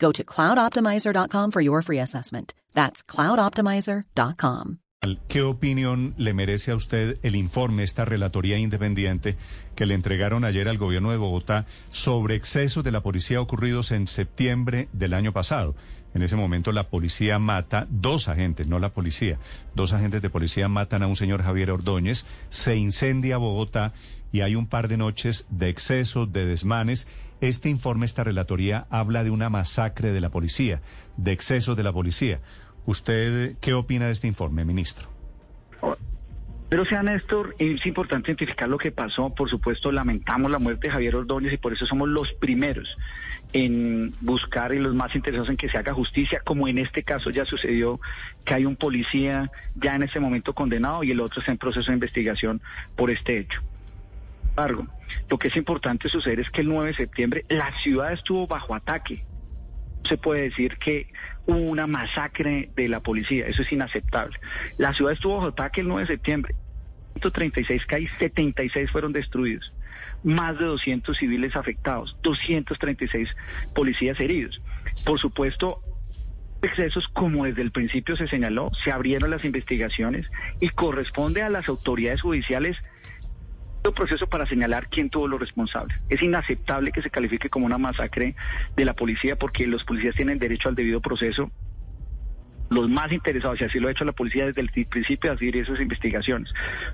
Go to cloudoptimizer.com for your free assessment. That's cloudoptimizer.com. ¿Qué opinión le merece a usted el informe, esta relatoría independiente que le entregaron ayer al gobierno de Bogotá sobre excesos de la policía ocurridos en septiembre del año pasado? En ese momento la policía mata, dos agentes, no la policía, dos agentes de policía matan a un señor Javier Ordóñez, se incendia Bogotá y hay un par de noches de excesos, de desmanes. Este informe, esta relatoría, habla de una masacre de la policía, de excesos de la policía. ¿Usted qué opina de este informe, ministro? Pero sea Néstor, es importante identificar lo que pasó. Por supuesto, lamentamos la muerte de Javier Ordóñez y por eso somos los primeros en buscar y los más interesados en que se haga justicia, como en este caso ya sucedió que hay un policía ya en ese momento condenado y el otro está en proceso de investigación por este hecho. Sin embargo, lo que es importante suceder es que el 9 de septiembre la ciudad estuvo bajo ataque se puede decir que hubo una masacre de la policía. Eso es inaceptable. La ciudad estuvo bajo ataque el 9 de septiembre. 136 CAI, 76 fueron destruidos. Más de 200 civiles afectados, 236 policías heridos. Por supuesto, excesos, como desde el principio se señaló, se abrieron las investigaciones y corresponde a las autoridades judiciales proceso para señalar quién tuvo los responsables. Es inaceptable que se califique como una masacre de la policía porque los policías tienen derecho al debido proceso los más interesados, y así lo ha hecho la policía desde el principio, a seguir esas investigaciones.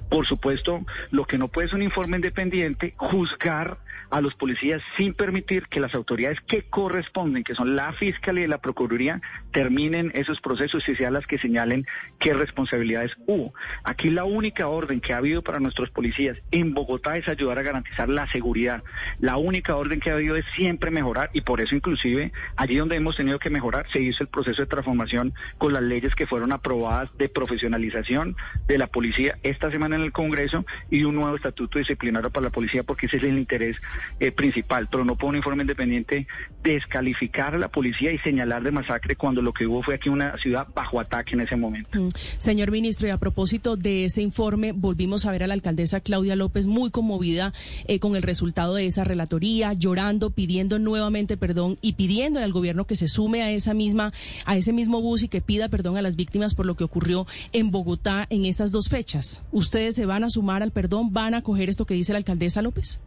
Por supuesto, lo que no puede es un informe independiente juzgar a los policías sin permitir que las autoridades que corresponden, que son la Fiscalía y la Procuraduría, terminen esos procesos y sean las que señalen qué responsabilidades hubo. Aquí la única orden que ha habido para nuestros policías en Bogotá es ayudar a garantizar la seguridad. La única orden que ha habido es siempre mejorar y por eso inclusive allí donde hemos tenido que mejorar se hizo el proceso de transformación las leyes que fueron aprobadas de profesionalización de la policía esta semana en el Congreso y un nuevo estatuto disciplinario para la policía porque ese es el interés eh, principal. Pero no puede un informe independiente descalificar a la policía y señalar de masacre cuando lo que hubo fue aquí una ciudad bajo ataque en ese momento. Mm. Señor ministro, y a propósito de ese informe, volvimos a ver a la alcaldesa Claudia López muy conmovida eh, con el resultado de esa relatoría, llorando, pidiendo nuevamente perdón y pidiendo al gobierno que se sume a esa misma, a ese mismo bus y que pida perdón a las víctimas por lo que ocurrió en Bogotá en esas dos fechas. ¿Ustedes se van a sumar al perdón? ¿Van a coger esto que dice la alcaldesa López?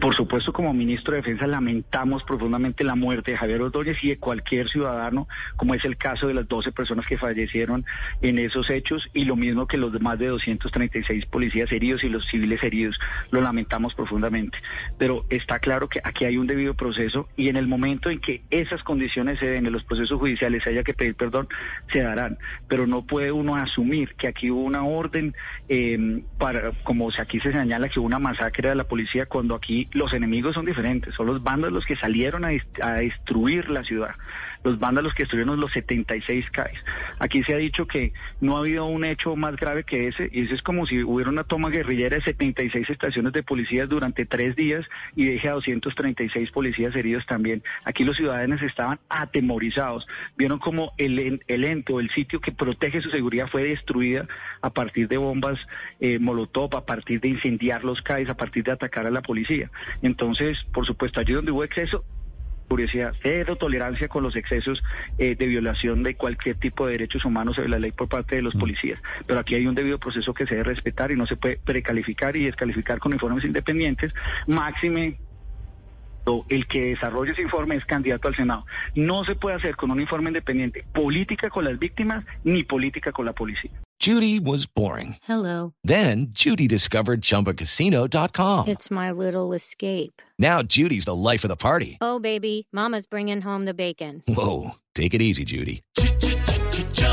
Por supuesto, como ministro de Defensa lamentamos profundamente la muerte de Javier Ordóñez y de cualquier ciudadano, como es el caso de las 12 personas que fallecieron en esos hechos y lo mismo que los más de 236 policías heridos y los civiles heridos. Lo lamentamos profundamente. Pero está claro que aquí hay un debido proceso y en el momento en que esas condiciones se den en los procesos judiciales haya que pedir perdón, se darán. Pero no puede uno asumir que aquí hubo una orden eh, para, como aquí se señala que hubo una masacre de la policía cuando aquí los enemigos son diferentes, son los bandos los que salieron a, destruir la ciudad los vándalos que estuvieron los 76 CAIs. Aquí se ha dicho que no ha habido un hecho más grave que ese, y eso es como si hubiera una toma guerrillera de 76 estaciones de policías durante tres días y deje a 236 policías heridos también. Aquí los ciudadanos estaban atemorizados, vieron como el, el ente o el sitio que protege su seguridad fue destruida a partir de bombas eh, molotov, a partir de incendiar los CAIs, a partir de atacar a la policía. Entonces, por supuesto, allí donde hubo exceso, curiosidad, cero tolerancia con los excesos eh, de violación de cualquier tipo de derechos humanos de la ley por parte de los mm. policías. Pero aquí hay un debido proceso que se debe respetar y no se puede precalificar y descalificar con informes independientes, máxime el que desarrolle ese informe es candidato al Senado. No se puede hacer con un informe independiente política con las víctimas ni política con la policía. Judy was boring. Hello. Then Judy discovered ChumbaCasino.com. It's my little escape. Now Judy's the life of the party. Oh, baby, Mama's bringing home the bacon. Whoa, take it easy, Judy.